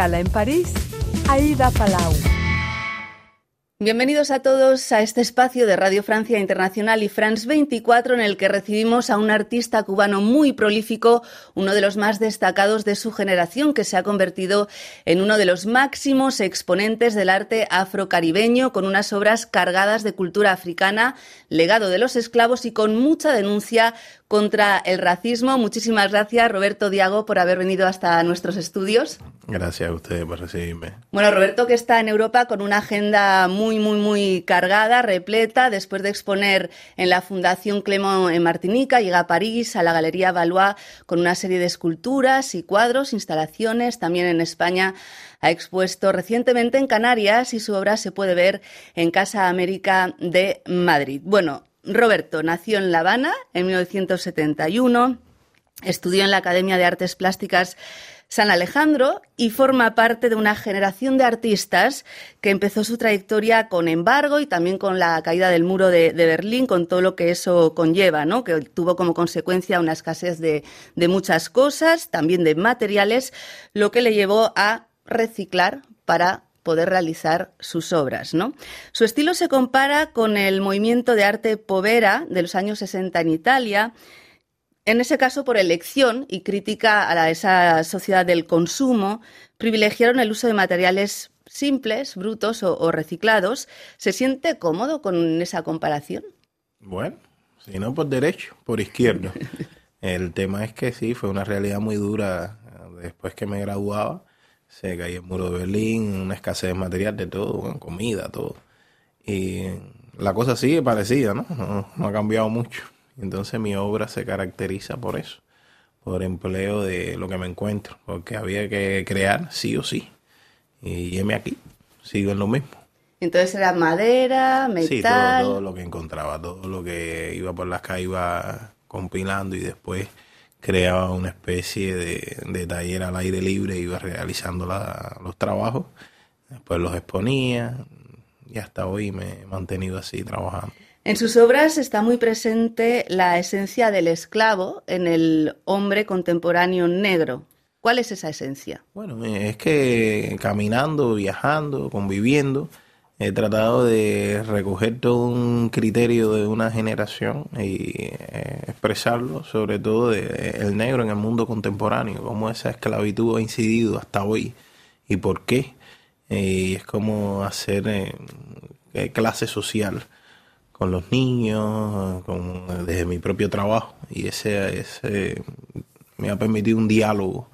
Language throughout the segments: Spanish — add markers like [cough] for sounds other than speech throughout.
en París, Aida Palau. Bienvenidos a todos a este espacio de Radio Francia Internacional y France 24 en el que recibimos a un artista cubano muy prolífico, uno de los más destacados de su generación, que se ha convertido en uno de los máximos exponentes del arte afrocaribeño, con unas obras cargadas de cultura africana, legado de los esclavos y con mucha denuncia contra el racismo. Muchísimas gracias, Roberto Diago, por haber venido hasta nuestros estudios. Gracias a ustedes por recibirme. Bueno, Roberto, que está en Europa con una agenda muy, muy, muy cargada, repleta, después de exponer en la Fundación Clemont en Martinica, llega a París, a la Galería Valois, con una serie de esculturas y cuadros, instalaciones. También en España ha expuesto recientemente en Canarias y su obra se puede ver en Casa América de Madrid. Bueno, Roberto nació en La Habana en 1971, estudió en la Academia de Artes Plásticas San Alejandro y forma parte de una generación de artistas que empezó su trayectoria con embargo y también con la caída del muro de, Berlín, con todo lo que eso conlleva, ¿no? que tuvo como consecuencia una escasez de muchas cosas, también de materiales, lo que le llevó a reciclar para poder realizar sus obras. ¿no? Su estilo se compara con el movimiento de arte povera de los años 60 en Italia, en ese caso por elección y crítica a esa sociedad del consumo, privilegiaron el uso de materiales simples, brutos o, reciclados. ¿Se siente cómodo con esa comparación? Bueno, si no por derecho, por izquierdo. [laughs] el tema es que sí, fue una realidad muy dura después que me graduaba se cayó el muro de Berlín, una escasez de material de todo, comida, todo. Y la cosa sigue parecida, ¿no? ¿no? ha cambiado mucho. Entonces mi obra se caracteriza por eso, por empleo de lo que me encuentro, porque había que crear sí o sí. Y heme aquí, sigo en lo mismo. Entonces era madera, metal. Sí, todo, todo lo que encontraba, todo lo que iba por las calles iba compilando y después creaba una especie de, taller al aire libre, iba realizando los trabajos, después los exponía y hasta hoy me he mantenido así trabajando. En sus obras está muy presente la esencia del esclavo en el hombre contemporáneo negro. ¿Cuál es esa esencia? Bueno, es que caminando, viajando, conviviendo, he tratado de recoger todo un criterio de una generación y eh, expresarlo, sobre todo de el negro en el mundo contemporáneo, cómo esa esclavitud ha incidido hasta hoy y por qué. Y es como hacer eh, clase social con los niños, con, desde mi propio trabajo. Y ese, ese me ha permitido un diálogo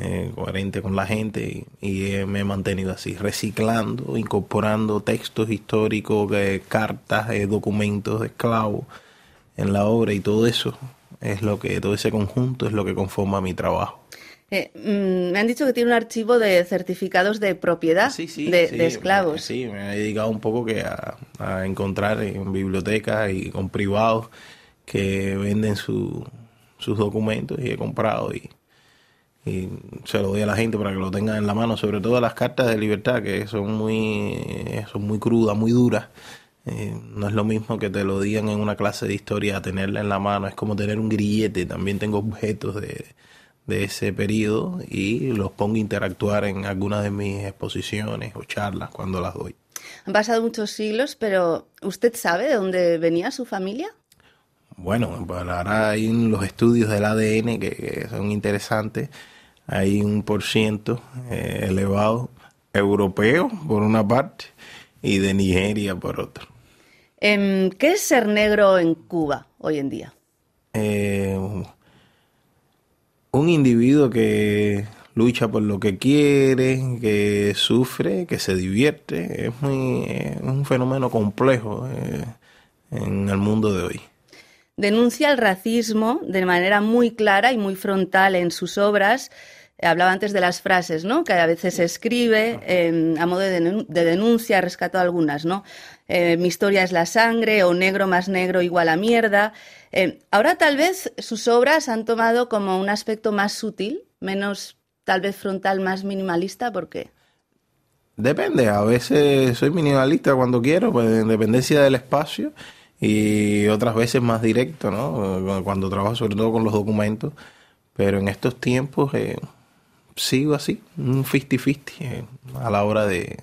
eh, coherente con la gente y, me he mantenido así, reciclando, incorporando textos históricos, eh, cartas, eh, documentos de esclavos en la obra y todo eso es lo que, todo ese conjunto es lo que conforma mi trabajo. Mm, me han dicho que tiene un archivo de certificados de propiedad de, esclavos. Sí, me he dedicado un poco que a, encontrar en bibliotecas y con privados que venden sus documentos y he comprado y, y se lo doy a la gente para que lo tengan en la mano, sobre todo las cartas de libertad que son muy, son muy crudas, muy duras. Eh, no es lo mismo que te lo digan en una clase de historia, tenerla en la mano, es como tener un grillete, también tengo objetos de, de ese periodo y los pongo a interactuar en algunas de mis exposiciones o charlas cuando las doy. Han pasado muchos siglos, pero ¿usted sabe de dónde venía su familia? Bueno, ahora hay los estudios del ADN que, son interesantes. Hay un por ciento eh, elevado europeo por una parte y de Nigeria por otra. Em, ¿Qué es ser negro en Cuba hoy en día? Eh, un individuo que lucha por lo que quiere, que sufre, que se divierte. Es, muy, un fenómeno complejo eh, en el mundo de hoy denuncia el racismo de manera muy clara y muy frontal en sus obras. Hablaba antes de las frases, ¿no? Que a veces escribe a modo de, denuncia, rescato algunas, ¿no? Eh, mi historia es la sangre o negro más negro igual a mierda. Eh, ahora tal vez sus obras han tomado como un aspecto más sutil, menos tal vez frontal, más minimalista, ¿por qué? Depende, a veces soy minimalista cuando quiero, pues en dependencia del espacio y otras veces más directo, ¿no? Cuando trabajo sobre todo con los documentos, pero en estos tiempos eh, sigo así, un 50-50 eh, a la hora de,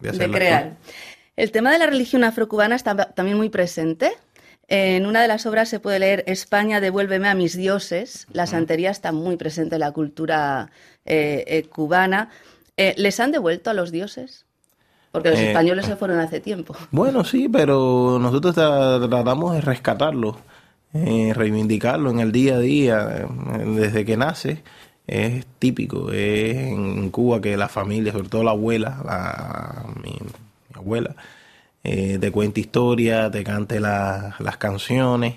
de, de crear. El tema de la religión afrocubana está también muy presente. En una de las obras se puede leer España, devuélveme a mis dioses. La santería está muy presente en la cultura eh, eh, cubana. Eh, ¿Les han devuelto a los dioses? Porque los españoles se fueron hace tiempo. Bueno, sí, pero nosotros tratamos de rescatarlo, reivindicarlo en el día a día, desde que nace. Es típico, es en Cuba que la familia, sobre todo la abuela, la, mi, abuela, eh, te cuente historia, te cante las canciones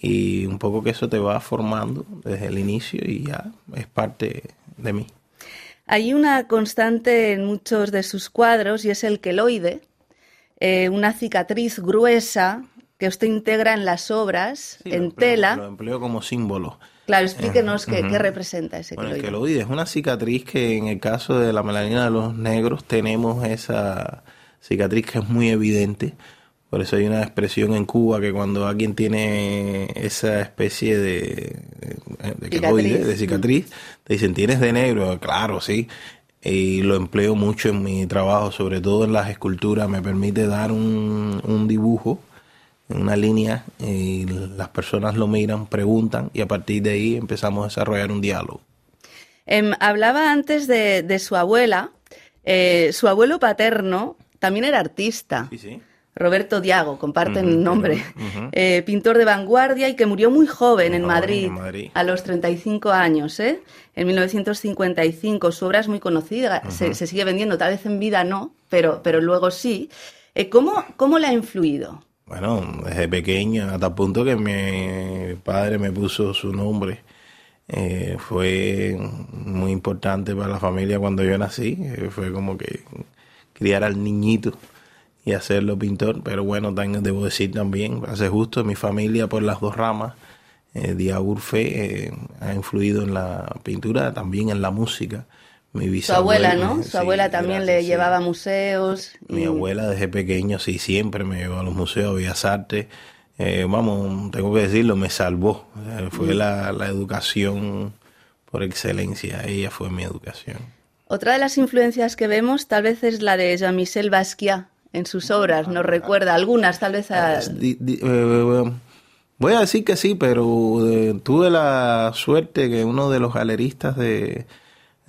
y un poco que eso te va formando desde el inicio y ya es parte de mí. Hay una constante en muchos de sus cuadros y es el queloide, eh, una cicatriz gruesa que usted integra en las obras, en tela. Lo empleo como símbolo. Claro, explíquenos qué, qué, representa ese bueno, queloide. El queloide es una cicatriz que en el caso de la melanina de los negros tenemos esa cicatriz que es muy evidente. Por eso hay una expresión en Cuba que cuando alguien tiene esa especie de, de, cicatriz. de cicatriz, te dicen, ¿tienes de negro? Claro, sí. Y lo empleo mucho en mi trabajo, sobre todo en las esculturas. Me permite dar un, un dibujo, una línea, y las personas lo miran, preguntan, y a partir de ahí empezamos a desarrollar un diálogo. Eh, hablaba antes de, de su abuela. Eh, su abuelo paterno también era artista. Sí, sí. Roberto Diago, comparten uh -huh, nombre, uh -huh. eh, pintor de vanguardia y que murió muy joven, en, Madrid, en Madrid, a los 35 años, ¿eh? en 1955. Su obra es muy conocida, uh -huh. se, se, sigue vendiendo, tal vez en vida no, pero, pero luego sí. Eh, ¿cómo, ¿Cómo le ha influido? Bueno, desde pequeño, hasta el punto que mi padre me puso su nombre. Eh, fue muy importante para la familia cuando yo nací. Eh, fue como que criar al niñito y hacerlo pintor, pero bueno, también debo decir también, hace justo, mi familia por las dos ramas, eh, Diagurfe eh, ha influido en la pintura, también en la música. Mi Su abuela, ¿no? Su sí, abuela también gracias, le llevaba a museos. Y... Mi abuela desde pequeño, sí, siempre me llevó a los museos, a Bellas Artes. Eh, vamos, tengo que decirlo, me salvó. fue mm. la, la educación por excelencia, ella fue mi educación. Otra de las influencias que vemos tal vez es la de Jean-Michel Basquiat en sus obras, nos recuerda algunas, tal vez a... Voy a decir que sí, pero eh, tuve la suerte que uno de los galeristas de,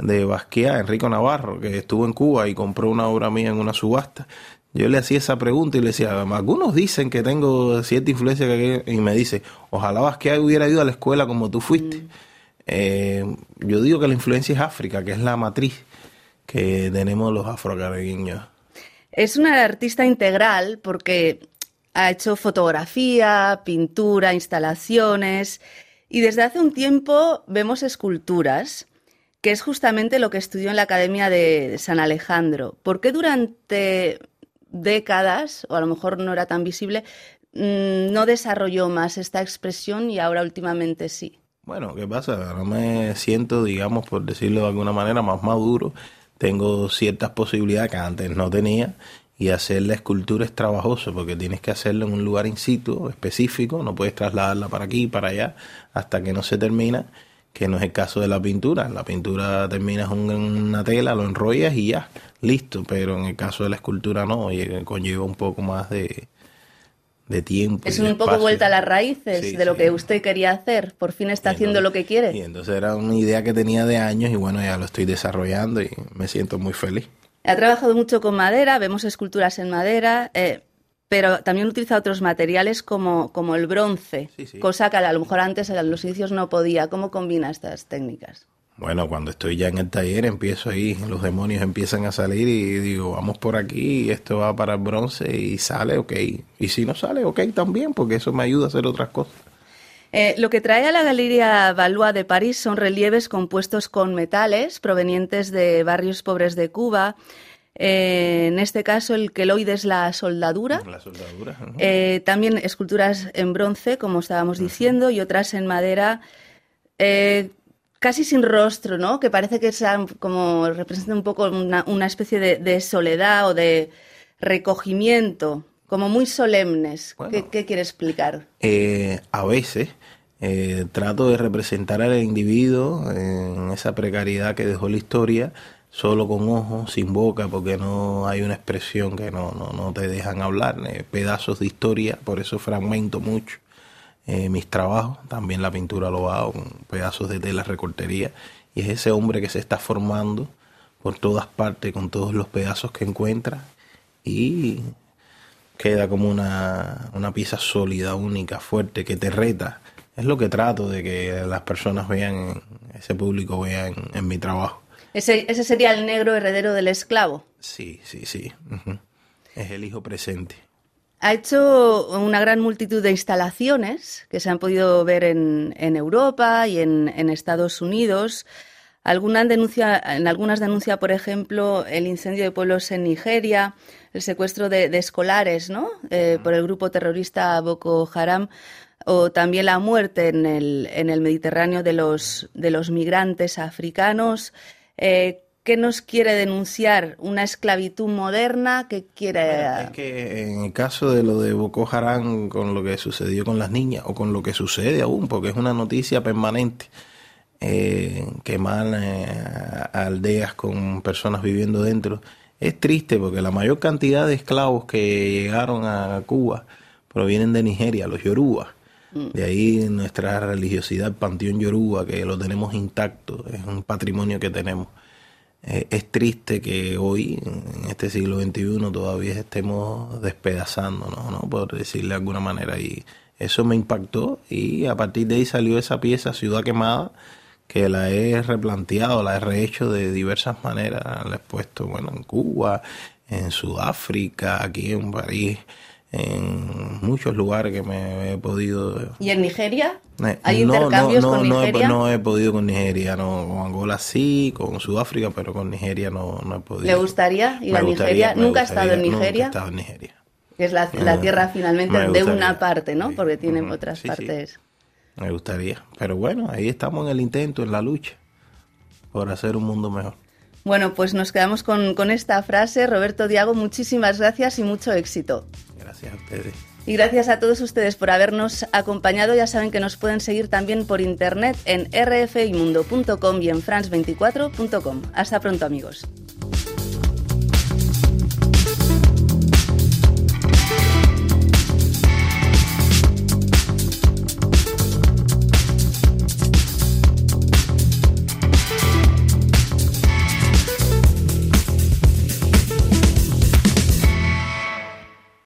de Basquiat, Enrico Navarro, que estuvo en Cuba y compró una obra mía en una subasta, yo le hacía esa pregunta y le decía, algunos dicen que tengo cierta influencia, que... y me dice, ojalá Basquiat hubiera ido a la escuela como tú fuiste. Mm. Eh, yo digo que la influencia es África, que es la matriz que tenemos los afrocaribeños. Es una artista integral porque ha hecho fotografía, pintura, instalaciones y desde hace un tiempo vemos esculturas, que es justamente lo que estudió en la Academia de San Alejandro. ¿Por qué durante décadas, o a lo mejor no era tan visible, mm, no desarrolló más esta expresión y ahora últimamente sí? Bueno, ¿qué pasa? Ahora me siento, digamos, por decirlo de alguna manera, más maduro tengo ciertas posibilidades que antes no tenía y hacer la escultura es trabajoso porque tienes que hacerlo en un lugar in situ específico, no puedes trasladarla para aquí, para allá, hasta que no se termina, que no es el caso de la pintura. La pintura terminas una tela, lo enrollas y ya, listo, pero en el caso de la escultura no, conlleva un poco más de, de tiempo. Es un poco vuelta a las raíces sí, de lo sí. que usted quería hacer. Por fin está haciendo lo que quiere. Y entonces era una idea que tenía de años y bueno, ya lo estoy desarrollando y me siento muy feliz. Ha trabajado mucho con madera, vemos esculturas en madera, eh, pero también utiliza otros materiales como, como el bronce, sí, cosa que a lo mejor antes en los inicios no podía. ¿Cómo combina estas técnicas? Bueno, cuando estoy ya en el taller empiezo ahí, los demonios empiezan a salir y digo, vamos por aquí, esto va para el bronce y sale, ok. Y si no sale, ok también, porque eso me ayuda a hacer otras cosas. Eh, lo que trae a la Galería Valois de París son relieves compuestos con metales provenientes de barrios pobres de Cuba. Eh, en este caso, el queloide es la soldadura. La soldadura. -huh. eh, también esculturas en bronce, como estábamos uh -huh. diciendo, y otras en madera eh, casi sin rostro, ¿no? Que parece que sean como representa un poco una, una especie de, de, soledad o de recogimiento, como muy solemnes. Bueno, ¿Qué, ¿Qué, quiere explicar? A veces trato de representar al individuo en esa precariedad que dejó la historia, solo con ojos, sin boca, porque no hay una expresión que no, no, no te dejan hablar, eh, pedazos de historia, por eso fragmento mucho eh, mis trabajos, también la pintura lo hago con pedazos de tela recortería, y es ese hombre que se está formando por todas partes, con todos los pedazos que encuentra, y queda como una, una pieza sólida, única, fuerte, que te reta. Es lo que trato de que las personas vean, ese público vea en, mi trabajo. ¿Ese, ¿Ese sería el negro heredero del esclavo? Sí, sí, sí. Es el hijo presente. Ha hecho una gran multitud de instalaciones que se han podido ver en, en Europa y en, en Estados Unidos. Alguna denuncia, en algunas denuncia, por ejemplo, el incendio de pueblos en Nigeria, el secuestro de, escolares ¿no? Eh, por el grupo terrorista Boko Haram, o también la muerte en el, en el Mediterráneo de los, de los migrantes africanos. Eh, ¿Qué nos quiere denunciar? ¿Una esclavitud moderna? ¿Qué quiere...? es que en el caso de lo de Boko Haram, con lo que sucedió con las niñas, o con lo que sucede aún, porque es una noticia permanente, eh, quemar eh, aldeas con personas viviendo dentro. Es triste porque la mayor cantidad de esclavos que llegaron a Cuba provienen de Nigeria, los Yoruba. De ahí nuestra religiosidad, el panteón Yoruba, que lo tenemos intacto, es un patrimonio que tenemos. Eh, es triste que hoy, en este siglo XXI, todavía estemos despedazándonos, ¿no? por decirle de alguna manera. Y eso me impactó y a partir de ahí salió esa pieza, Ciudad Quemada, que la he replanteado, la he rehecho de diversas maneras. La he puesto, bueno, en Cuba, en Sudáfrica, aquí en París, en muchos lugares que me he podido... ¿Y en Nigeria? Eh, ¿Hay intercambios con Nigeria? No he, podido con Nigeria, no. Con Angola sí, con Sudáfrica, pero con Nigeria no, no he podido. ¿Le gustaría ir a Nigeria? ¿Nunca ha estado en Nigeria? Nunca he estado en Nigeria. Es la, tierra finalmente de una parte, ¿no? Porque tienen otras partes... Me gustaría. Pero bueno, ahí estamos en el intento, en la lucha, por hacer un mundo mejor. Bueno, pues nos quedamos con, con esta frase. Roberto Diago, muchísimas gracias y mucho éxito. Gracias a ustedes. Y gracias a todos ustedes por habernos acompañado. Ya saben que nos pueden seguir también por internet en rfimundo.com y en france24.com. Hasta pronto amigos.